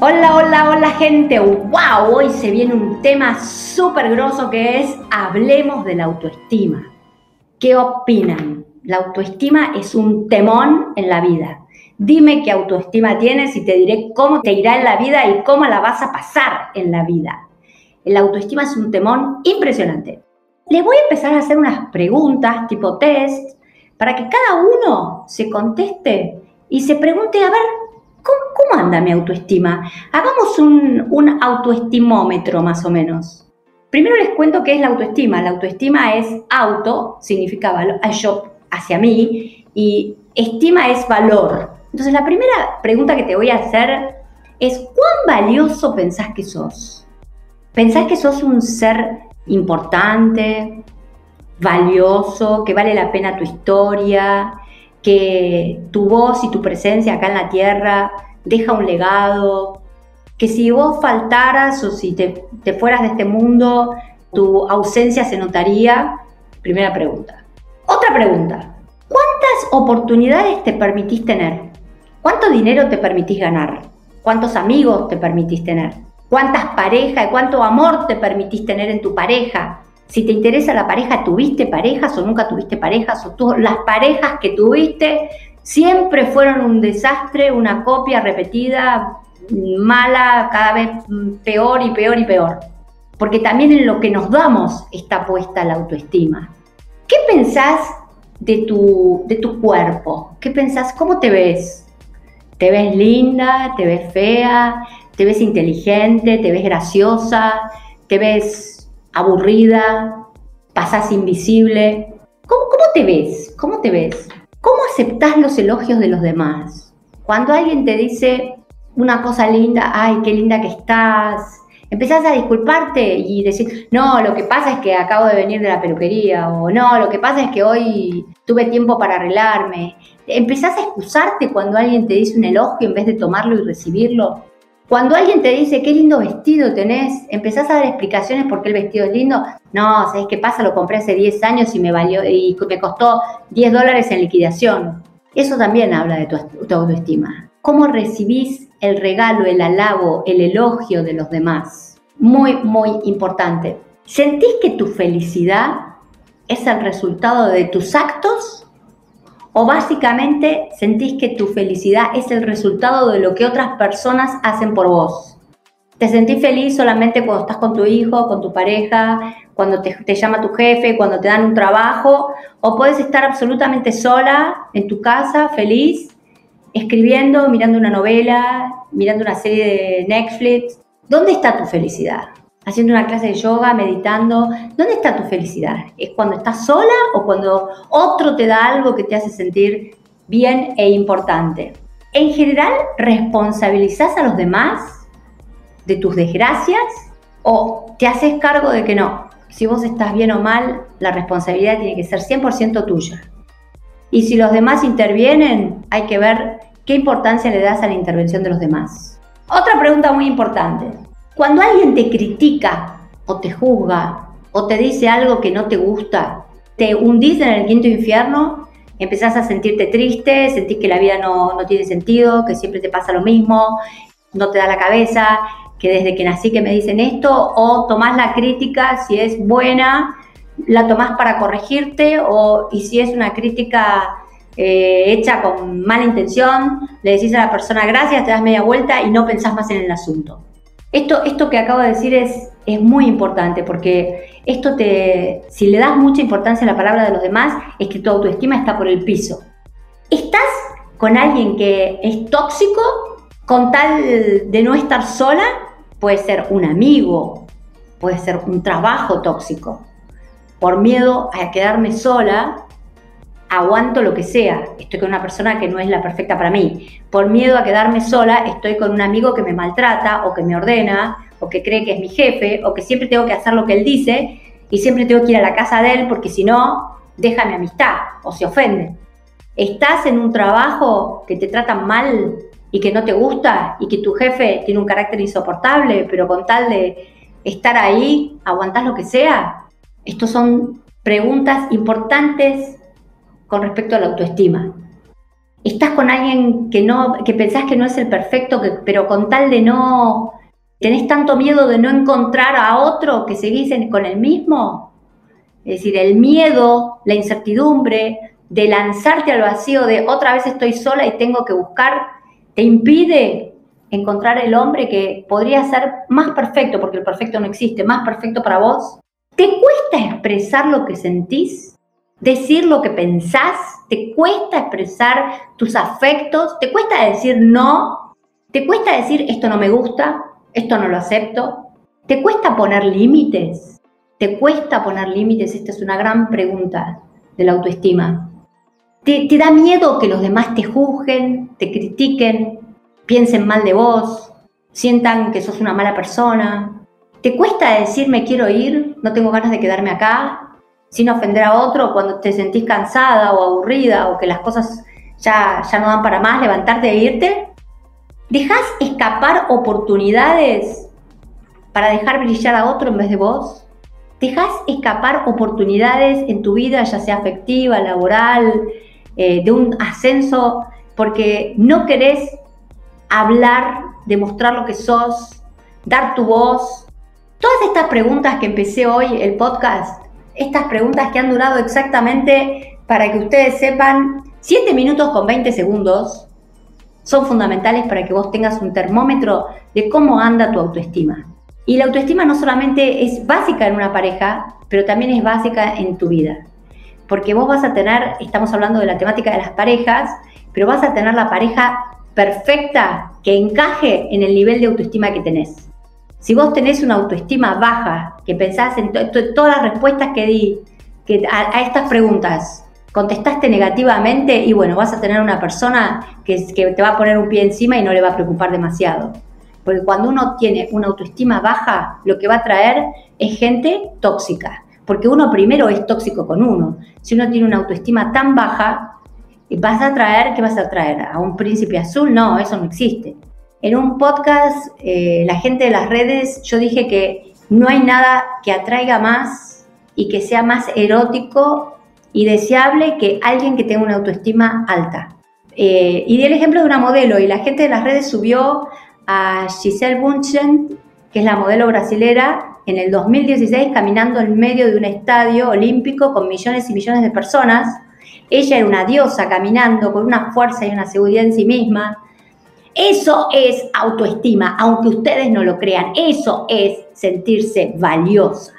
Hola, hola, hola gente. ¡Wow! Hoy se viene un tema súper grosso que es hablemos de la autoestima. ¿Qué opinan? La autoestima es un temón en la vida. Dime qué autoestima tienes y te diré cómo te irá en la vida y cómo la vas a pasar en la vida. La autoestima es un temón impresionante. Les voy a empezar a hacer unas preguntas tipo test para que cada uno se conteste y se pregunte, a ver, ¿Cómo, anda mi autoestima? Hagamos un, autoestimómetro más o menos. Primero les cuento qué es la autoestima. La autoestima es auto, significa valor, yo hacia mí, y estima es valor. Entonces la primera pregunta que te voy a hacer es, ¿cuán valioso pensás que sos? ¿Pensás que sos un ser importante, valioso, que vale la pena tu historia, que tu voz y tu presencia acá en la tierra deja un legado, que si vos faltaras o si te, fueras de este mundo, tu ausencia se notaría? Primera pregunta. Otra pregunta. ¿Cuántas oportunidades te permitís tener? ¿Cuánto dinero te permitís ganar? ¿Cuántos amigos te permitís tener? ¿Cuántas parejas y cuánto amor te permitís tener en tu pareja? Si te interesa la pareja, ¿tuviste parejas o nunca tuviste parejas? O las parejas que tuviste siempre fueron un desastre, una copia repetida, mala, cada vez peor y peor y peor. Porque también en lo que nos damos está puesta la autoestima. ¿Qué pensás de tu, de tu cuerpo? ¿Qué pensás? ¿Cómo te ves? ¿Te ves linda? ¿Te ves fea? ¿Te ves inteligente? ¿Te ves graciosa? ¿Te ves aburrida, pasas invisible. ¿Cómo, te ves? ¿Cómo te ves? ¿Cómo aceptás los elogios de los demás? Cuando alguien te dice una cosa linda, ay, qué linda que estás, empezás a disculparte y decir, no, lo que pasa es que acabo de venir de la peluquería, o no, lo que pasa es que hoy tuve tiempo para arreglarme. Empezás a excusarte cuando alguien te dice un elogio en vez de tomarlo y recibirlo. Cuando alguien te dice qué lindo vestido tenés, empezás a dar explicaciones por qué el vestido es lindo. No, ¿sabes qué pasa? Lo compré hace 10 años y me valió y me costó 10 dólares en liquidación. Eso también habla de tu, tu autoestima. ¿Cómo recibís el regalo, el halago, el elogio de los demás? Muy, muy importante. ¿Sentís que tu felicidad es el resultado de tus actos o básicamente sentís que tu felicidad es el resultado de lo que otras personas hacen por vos. Te sentís feliz solamente cuando estás con tu hijo, con tu pareja, cuando te, llama tu jefe, cuando te dan un trabajo, o puedes estar absolutamente sola en tu casa, feliz, escribiendo, mirando una novela, mirando una serie de Netflix. ¿Dónde está tu felicidad? Haciendo una clase de yoga, meditando. ¿Dónde está tu felicidad? ¿Es cuando estás sola o cuando otro te da algo que te hace sentir bien e importante? En general, ¿responsabilizás a los demás de tus desgracias o te haces cargo de que no? Si vos estás bien o mal, la responsabilidad tiene que ser 100% tuya. Y si los demás intervienen, hay que ver qué importancia le das a la intervención de los demás. Otra pregunta muy importante. Cuando alguien te critica o te juzga o te dice algo que no te gusta, te hundís en el quinto infierno, empezás a sentirte triste, sentís que la vida no, no tiene sentido, que siempre te pasa lo mismo, no te da la cabeza, que desde que nací que me dicen esto, o tomás la crítica, si es buena, la tomás para corregirte, o y si es una crítica eh, hecha con mala intención, le decís a la persona gracias, te das media vuelta y no pensás más en el asunto. Esto, esto que acabo de decir es, es muy importante porque esto te, si le das mucha importancia a la palabra de los demás, es que tu autoestima está por el piso. ¿Estás con alguien que es tóxico con tal de no estar sola? Puede ser un amigo, puede ser un trabajo tóxico. Por miedo a quedarme sola, aguanto lo que sea. Estoy con una persona que no es la perfecta para mí. Por miedo a quedarme sola, estoy con un amigo que me maltrata o que me ordena o que cree que es mi jefe o que siempre tengo que hacer lo que él dice y siempre tengo que ir a la casa de él porque si no, deja mi amistad o se ofende. Estás en un trabajo que te tratan mal y que no te gusta y que tu jefe tiene un carácter insoportable, pero con tal de estar ahí, aguantás lo que sea. Estos son preguntas importantes con respecto a la autoestima. estás con alguien que no, que pensás que no es el perfecto, pero con tal de no, tenés tanto miedo de no encontrar a otro que seguís con el mismo. Es decir, el miedo, la incertidumbre de lanzarte al vacío de otra vez estoy sola y tengo que buscar, te impide encontrar el hombre que podría ser más perfecto, porque el perfecto no existe, más perfecto para vos. ¿Te cuesta expresar lo que sentís? ¿Decir lo que pensás? ¿Te cuesta expresar tus afectos? ¿Te cuesta decir no? ¿Te cuesta decir esto no me gusta? ¿Esto no lo acepto? ¿Te cuesta poner límites? ¿Te cuesta poner límites? Esta es una gran pregunta de la autoestima. ¿Te, ¿Te, da miedo que los demás te juzguen, te critiquen, piensen mal de vos, sientan que sos una mala persona. ¿Te cuesta decir me quiero ir, no tengo ganas de quedarme acá, sin ofender a otro cuando te sentís cansada o aburrida o que las cosas ya, ya no dan para más, levantarte e irte? ¿Dejas escapar oportunidades para dejar brillar a otro en vez de vos? ¿Dejas escapar oportunidades en tu vida, ya sea afectiva, laboral, eh, de un ascenso, porque no querés hablar, demostrar lo que sos, dar tu voz. Todas estas preguntas que empecé hoy el podcast, estas preguntas que han durado exactamente para que ustedes sepan 7 minutos con 20 segundos, son fundamentales para que vos tengas un termómetro de cómo anda tu autoestima. Y la autoestima no solamente es básica en una pareja, pero también es básica en tu vida. Porque vos vas a tener, estamos hablando de la temática de las parejas, pero vas a tener la pareja perfecta que encaje en el nivel de autoestima que tenés. Si vos tenés una autoestima baja, que pensás en todas las respuestas que di que a, estas preguntas, contestaste negativamente y bueno, vas a tener una persona que, que te va a poner un pie encima y no le va a preocupar demasiado. Porque cuando uno tiene una autoestima baja, lo que va a traer es gente tóxica. Porque uno primero es tóxico con uno. Si uno tiene una autoestima tan baja, ¿Vas a traer, qué vas a traer? ¿A un príncipe azul? No, eso no existe. En un podcast, eh, la gente de las redes, yo dije que no hay nada que atraiga más y que sea más erótico y deseable que alguien que tenga una autoestima alta. Eh, y di el ejemplo de una modelo y la gente de las redes subió a Giselle Bunchen, que es la modelo brasilera, en el 2016 caminando en medio de un estadio olímpico con millones y millones de personas ella era una diosa caminando con una fuerza y una seguridad en sí misma. Eso es autoestima, aunque ustedes no lo crean. Eso es sentirse valiosa.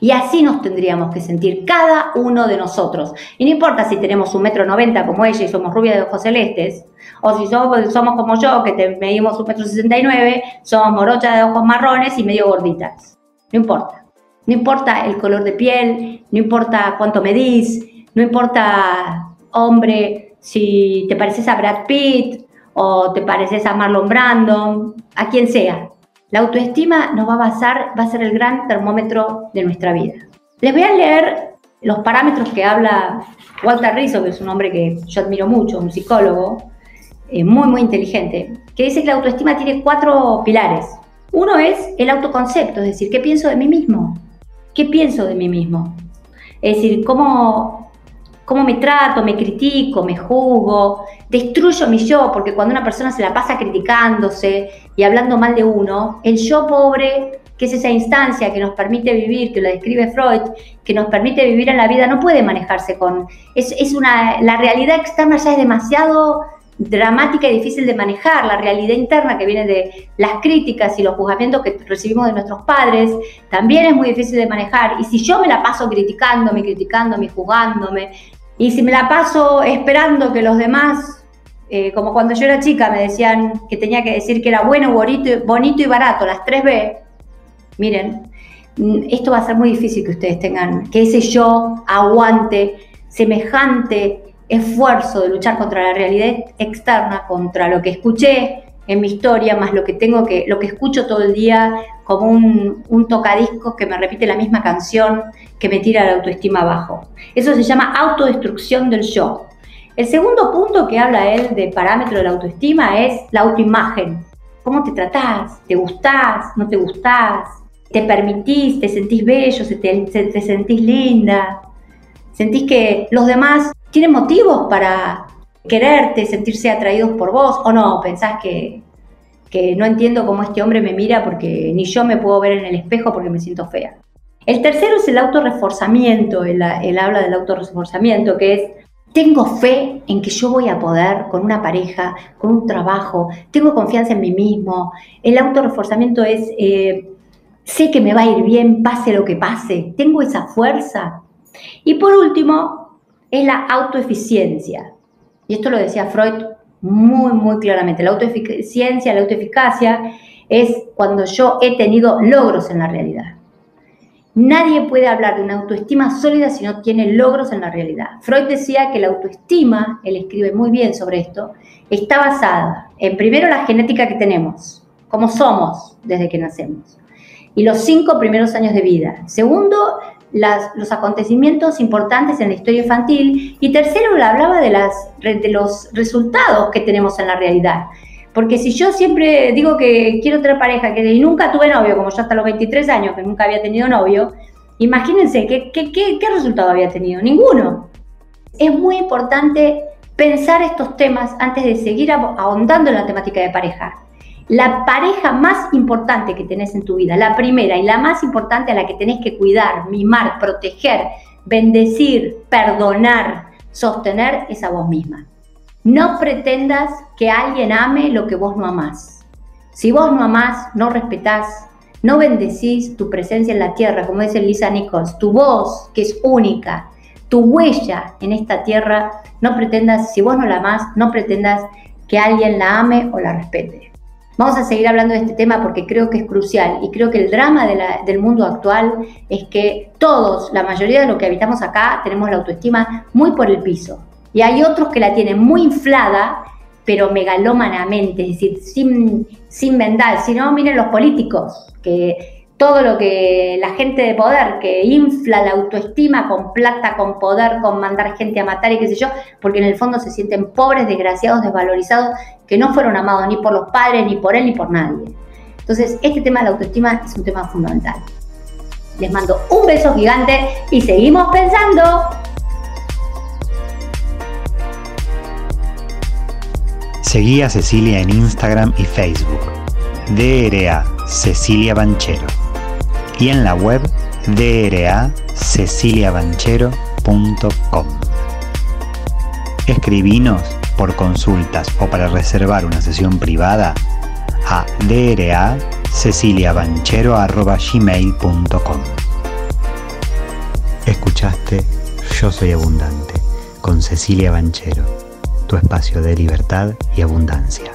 Y así nos tendríamos que sentir cada uno de nosotros. Y no importa si tenemos un metro noventa como ella y somos rubias de ojos celestes, o si somos, somos como yo, que te medimos un metro sesenta y nueve, somos morochas de ojos marrones y medio gorditas. No importa. No importa el color de piel, no importa cuánto medís, no importa, hombre, si te pareces a Brad Pitt o te pareces a Marlon Brando, a quien sea. La autoestima nos va a basar, va a ser el gran termómetro de nuestra vida. Les voy a leer los parámetros que habla Walter Rizzo, que es un hombre que yo admiro mucho, un psicólogo eh, muy, muy inteligente, que dice que la autoestima tiene cuatro pilares. Uno es el autoconcepto, es decir, ¿qué pienso de mí mismo? ¿Qué pienso de mí mismo? Es decir, cómo cómo me trato, me critico, me juzgo, destruyo mi yo, porque cuando una persona se la pasa criticándose y hablando mal de uno, el yo pobre, que es esa instancia que nos permite vivir, que lo describe Freud, que nos permite vivir en la vida, no puede manejarse con... Es, es una, la realidad externa ya es demasiado dramática y difícil de manejar, la realidad interna que viene de las críticas y los juzgamientos que recibimos de nuestros padres, también es muy difícil de manejar. Y si yo me la paso criticándome, criticándome, juzgándome, y si me la paso esperando que los demás, eh, como cuando yo era chica, me decían que tenía que decir que era bueno, bonito, bonito y barato, las 3B, miren, mm, esto va a ser muy difícil que ustedes tengan, que ese yo aguante semejante esfuerzo de luchar contra la realidad externa, contra lo que escuché en mi historia, más lo que tengo que, lo que escucho todo el día como un, un tocadiscos que me repite la misma canción que me tira la autoestima abajo. Eso se llama autodestrucción del yo. El segundo punto que habla él de parámetro de la autoestima es la autoimagen. ¿Cómo te tratás? ¿Te gustás? ¿No te gustás? ¿Te permitís? ¿Te sentís bello? ¿Te, te sentís linda? ¿Sentís que los demás tienen motivos para quererte, sentirse atraídos por vos, o no, pensás que, que no entiendo cómo este hombre me mira porque ni yo me puedo ver en el espejo porque me siento fea. El tercero es el autorreforzamiento, él habla del autorreforzamiento, que es tengo fe en que yo voy a poder con una pareja, con un trabajo, tengo confianza en mí mismo. El autorreforzamiento es, eh, sé que me va a ir bien, pase lo que pase, tengo esa fuerza. Y por último, es la autoeficiencia. Y esto lo decía Freud muy, muy claramente. La autoeficiencia, la autoeficacia es cuando yo he tenido logros en la realidad. Nadie puede hablar de una autoestima sólida si no tiene logros en la realidad. Freud decía que la autoestima, él escribe muy bien sobre esto, está basada en primero la genética que tenemos, como somos desde que nacemos, y los cinco primeros años de vida. Segundo, los acontecimientos importantes en la historia infantil. Y tercero, hablaba de, las, de los resultados que tenemos en la realidad. Porque si yo siempre digo que quiero tener pareja que, y nunca tuve novio, como yo hasta los 23 años que nunca había tenido novio, imagínense ¿qué, qué, qué, qué resultado había tenido? Ninguno. Es muy importante pensar estos temas antes de seguir ahondando en la temática de pareja. La pareja más importante que tenés en tu vida, la primera y la más importante a la que tenés que cuidar, mimar, proteger, bendecir, perdonar, sostener, es a vos misma. No pretendas que alguien ame lo que vos no amás. Si vos no amás, no respetás, no bendecís tu presencia en la tierra, como dice Lisa Nichols, tu voz, que es única, tu huella en esta tierra, no pretendas, si vos no la amás, no pretendas que alguien la ame o la respete. Vamos a seguir hablando de este tema porque creo que es crucial y creo que el drama del mundo actual es que todos, la mayoría de los que habitamos acá, tenemos la autoestima muy por el piso. Y hay otros que la tienen muy inflada, pero megalómanamente, es decir, sin, sin. Si no, miren los políticos, que todo lo que la gente de poder que infla la autoestima con plata, con poder, con mandar gente a matar y qué sé yo, porque en el fondo se sienten pobres, desgraciados, desvalorizados, que no fueron amados ni por los padres, ni por él, ni por nadie. Entonces, este tema de la autoestima es un tema fundamental. Les mando un beso gigante y seguimos pensando. Seguí a Cecilia en Instagram y Facebook. DRA Cecilia Banchero. Y en la web draceciliabanchero.com. Escribinos por consultas o para reservar una sesión privada a draceciliabanchero.gmail.com Escuchaste Yo Soy Abundante con Cecilia Banchero tu espacio de libertad y abundancia.